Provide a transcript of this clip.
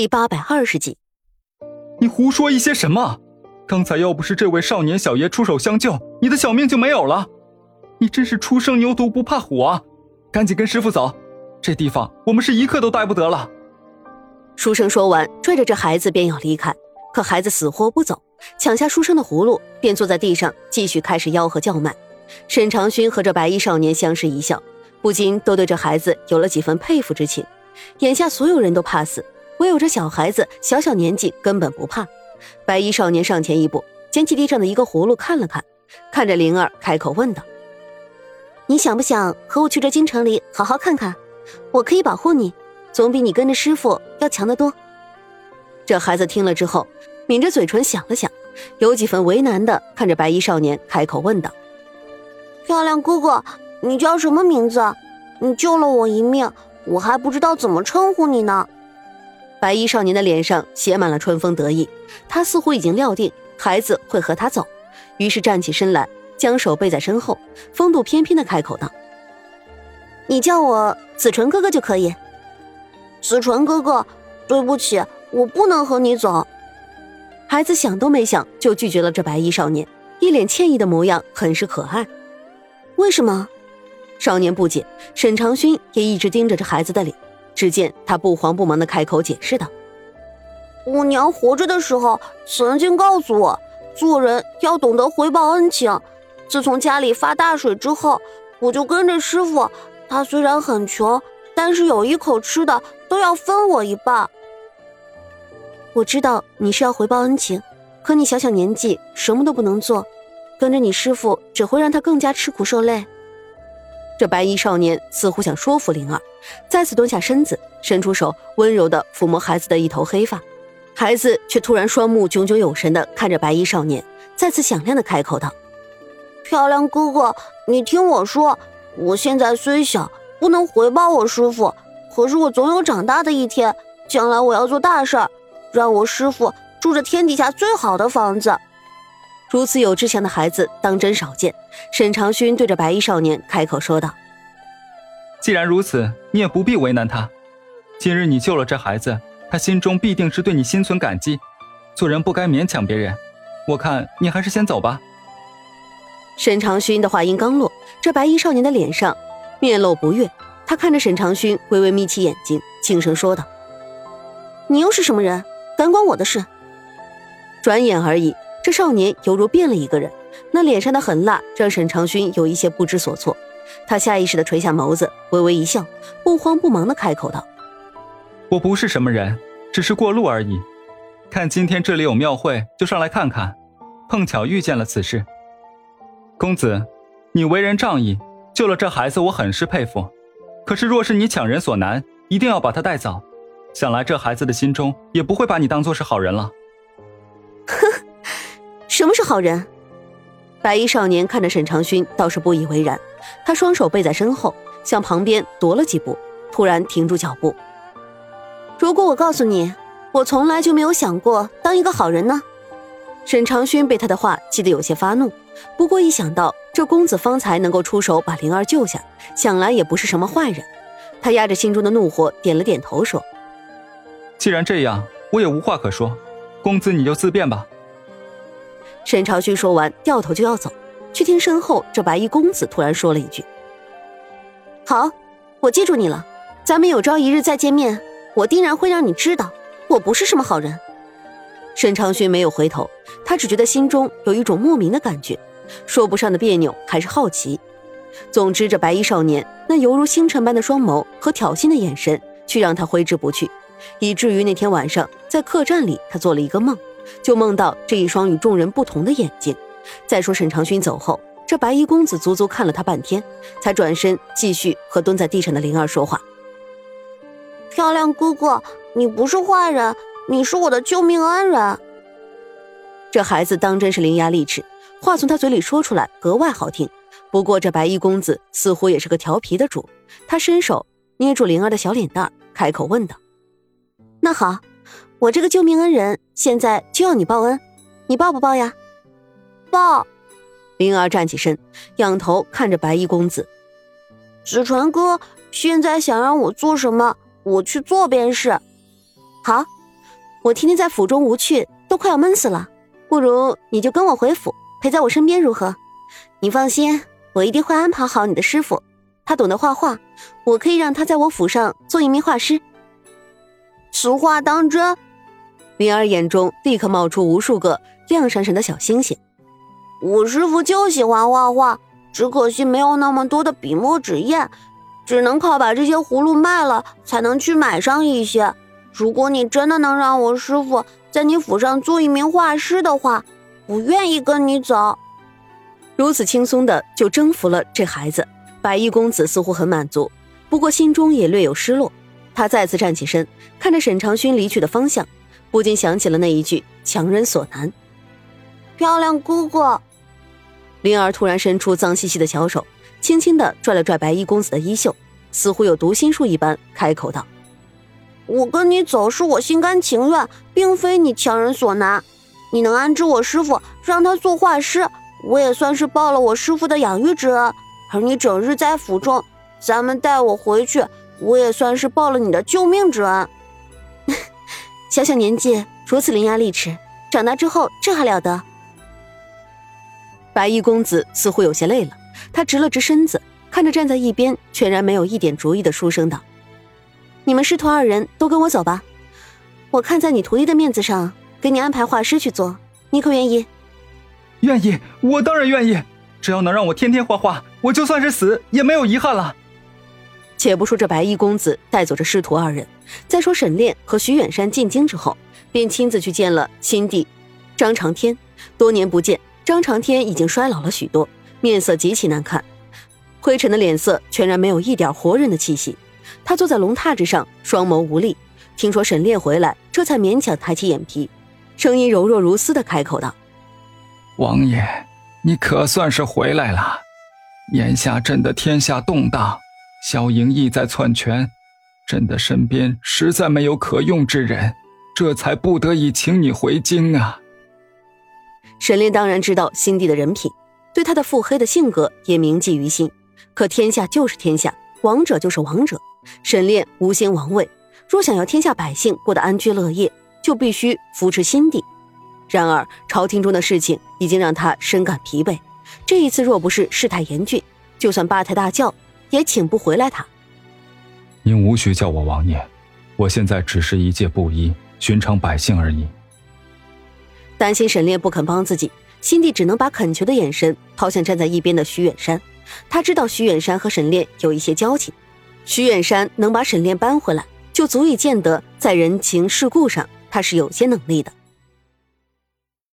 第八百二十集。你胡说一些什么？刚才要不是这位少年小爷出手相救，你的小命就没有了。你真是初生牛犊不怕虎啊！赶紧跟师傅走，这地方我们是一刻都待不得了。书生说完，拽着这孩子便要离开，可孩子死活不走，抢下书生的葫芦，便坐在地上继续开始吆喝叫卖。沈长勋和这白衣少年相视一笑，不禁都对这孩子有了几分佩服之情。眼下所有人都怕死，唯有这小孩子小小年纪根本不怕。白衣少年上前一步，捡起地上的一个葫芦看了看，看着灵儿开口问道。你想不想和我去这京城里好好看看？我可以保护你，总比你跟着师傅要强得多。这孩子听了之后，抿着嘴唇想了想，有几分为难的看着白衣少年，开口问道：“漂亮哥哥，你叫什么名字？你救了我一命，我还不知道怎么称呼你呢。”白衣少年的脸上写满了春风得意，他似乎已经料定孩子会和他走，于是站起身来。将手背在身后，风度翩翩的开口道：“你叫我子纯哥哥就可以。”子纯哥哥，对不起，我不能和你走。孩子想都没想就拒绝了这白衣少年，一脸歉意的模样，很是可爱。为什么？少年不解。沈长勋也一直盯着这孩子的脸，只见他不慌不忙的开口解释道：“我娘活着的时候曾经告诉我，做人要懂得回报恩情。”自从家里发大水之后，我就跟着师傅。他虽然很穷，但是有一口吃的都要分我一半。我知道你是要回报恩情，可你小小年纪什么都不能做，跟着你师傅只会让他更加吃苦受累。这白衣少年似乎想说服灵儿，再次蹲下身子，伸出手温柔地抚摸孩子的一头黑发。孩子却突然双目炯炯有神地看着白衣少年，再次响亮地开口道。漂亮哥哥，你听我说，我现在虽小，不能回报我师傅，可是我总有长大的一天。将来我要做大事儿，让我师傅住着天底下最好的房子。如此有志向的孩子，当真少见。沈长勋对着白衣少年开口说道：“既然如此，你也不必为难他。今日你救了这孩子，他心中必定是对你心存感激。做人不该勉强别人。我看你还是先走吧。”沈长勋的话音刚落，这白衣少年的脸上面露不悦。他看着沈长勋，微微眯起眼睛，轻声说道：“你又是什么人？敢管我的事？”转眼而已，这少年犹如变了一个人，那脸上的狠辣让沈长勋有一些不知所措。他下意识地垂下眸子，微微一笑，不慌不忙地开口道：“我不是什么人，只是过路而已。看今天这里有庙会，就上来看看，碰巧遇见了此事。”公子，你为人仗义，救了这孩子，我很是佩服。可是若是你强人所难，一定要把他带走，想来这孩子的心中也不会把你当做是好人了。什么是好人？白衣少年看着沈长勋，倒是不以为然。他双手背在身后，向旁边踱了几步，突然停住脚步。如果我告诉你，我从来就没有想过当一个好人呢？沈长勋被他的话气得有些发怒。不过一想到这公子方才能够出手把灵儿救下，想来也不是什么坏人。他压着心中的怒火，点了点头，说：“既然这样，我也无话可说。公子你就自便吧。”沈朝勋说完，掉头就要走，却听身后这白衣公子突然说了一句：“好，我记住你了。咱们有朝一日再见面，我定然会让你知道，我不是什么好人。”沈长勋没有回头，他只觉得心中有一种莫名的感觉，说不上的别扭，还是好奇。总之，这白衣少年那犹如星辰般的双眸和挑衅的眼神，却让他挥之不去，以至于那天晚上在客栈里，他做了一个梦，就梦到这一双与众人不同的眼睛。再说沈长勋走后，这白衣公子足足看了他半天，才转身继续和蹲在地上的灵儿说话：“漂亮哥哥，你不是坏人。”你是我的救命恩人。这孩子当真是伶牙俐齿，话从他嘴里说出来格外好听。不过这白衣公子似乎也是个调皮的主，他伸手捏住灵儿的小脸蛋，开口问道：“那好，我这个救命恩人现在就要你报恩，你报不报呀？”报。灵儿站起身，仰头看着白衣公子：“子传哥，现在想让我做什么，我去做便是。”好。我天天在府中无趣，都快要闷死了。不如你就跟我回府，陪在我身边如何？你放心，我一定会安排好你的师傅。他懂得画画，我可以让他在我府上做一名画师。此话当真？灵儿眼中立刻冒出无数个亮闪闪的小星星。我师傅就喜欢画画，只可惜没有那么多的笔墨纸砚，只能靠把这些葫芦卖了才能去买上一些。如果你真的能让我师傅在你府上做一名画师的话，我愿意跟你走。如此轻松的就征服了这孩子，白衣公子似乎很满足，不过心中也略有失落。他再次站起身，看着沈长勋离去的方向，不禁想起了那一句“强人所难”。漂亮哥哥，灵儿突然伸出脏兮兮的小手，轻轻的拽了拽白衣公子的衣袖，似乎有读心术一般，开口道。我跟你走是我心甘情愿，并非你强人所难。你能安置我师傅，让他做画师，我也算是报了我师傅的养育之恩。而你整日在府中，咱们带我回去，我也算是报了你的救命之恩。小小年纪如此伶牙俐齿，长大之后这还了得？白衣公子似乎有些累了，他直了直身子，看着站在一边全然没有一点主意的书生道。你们师徒二人都跟我走吧，我看在你徒弟的面子上，给你安排画师去做，你可愿意？愿意，我当然愿意。只要能让我天天画画，我就算是死也没有遗憾了。且不说这白衣公子带走这师徒二人，再说沈炼和徐远山进京之后，便亲自去见了新帝张长天。多年不见，张长天已经衰老了许多，面色极其难看，灰尘的脸色全然没有一点活人的气息。他坐在龙榻之上，双眸无力。听说沈炼回来，这才勉强抬起眼皮，声音柔弱如丝的开口道：“王爷，你可算是回来了。眼下朕的天下动荡，萧莹意在篡权，朕的身边实在没有可用之人，这才不得已请你回京啊。”沈炼当然知道新帝的人品，对他的腹黑的性格也铭记于心。可天下就是天下，王者就是王者。沈炼无心王位，若想要天下百姓过得安居乐业，就必须扶持新帝。然而朝廷中的事情已经让他深感疲惫，这一次若不是事态严峻，就算八抬大轿也请不回来他。您无需叫我王爷，我现在只是一介布衣、寻常百姓而已。担心沈炼不肯帮自己，新帝只能把恳求的眼神抛向站在一边的徐远山。他知道徐远山和沈炼有一些交情。徐远山能把沈炼搬回来，就足以见得在人情世故上他是有些能力的。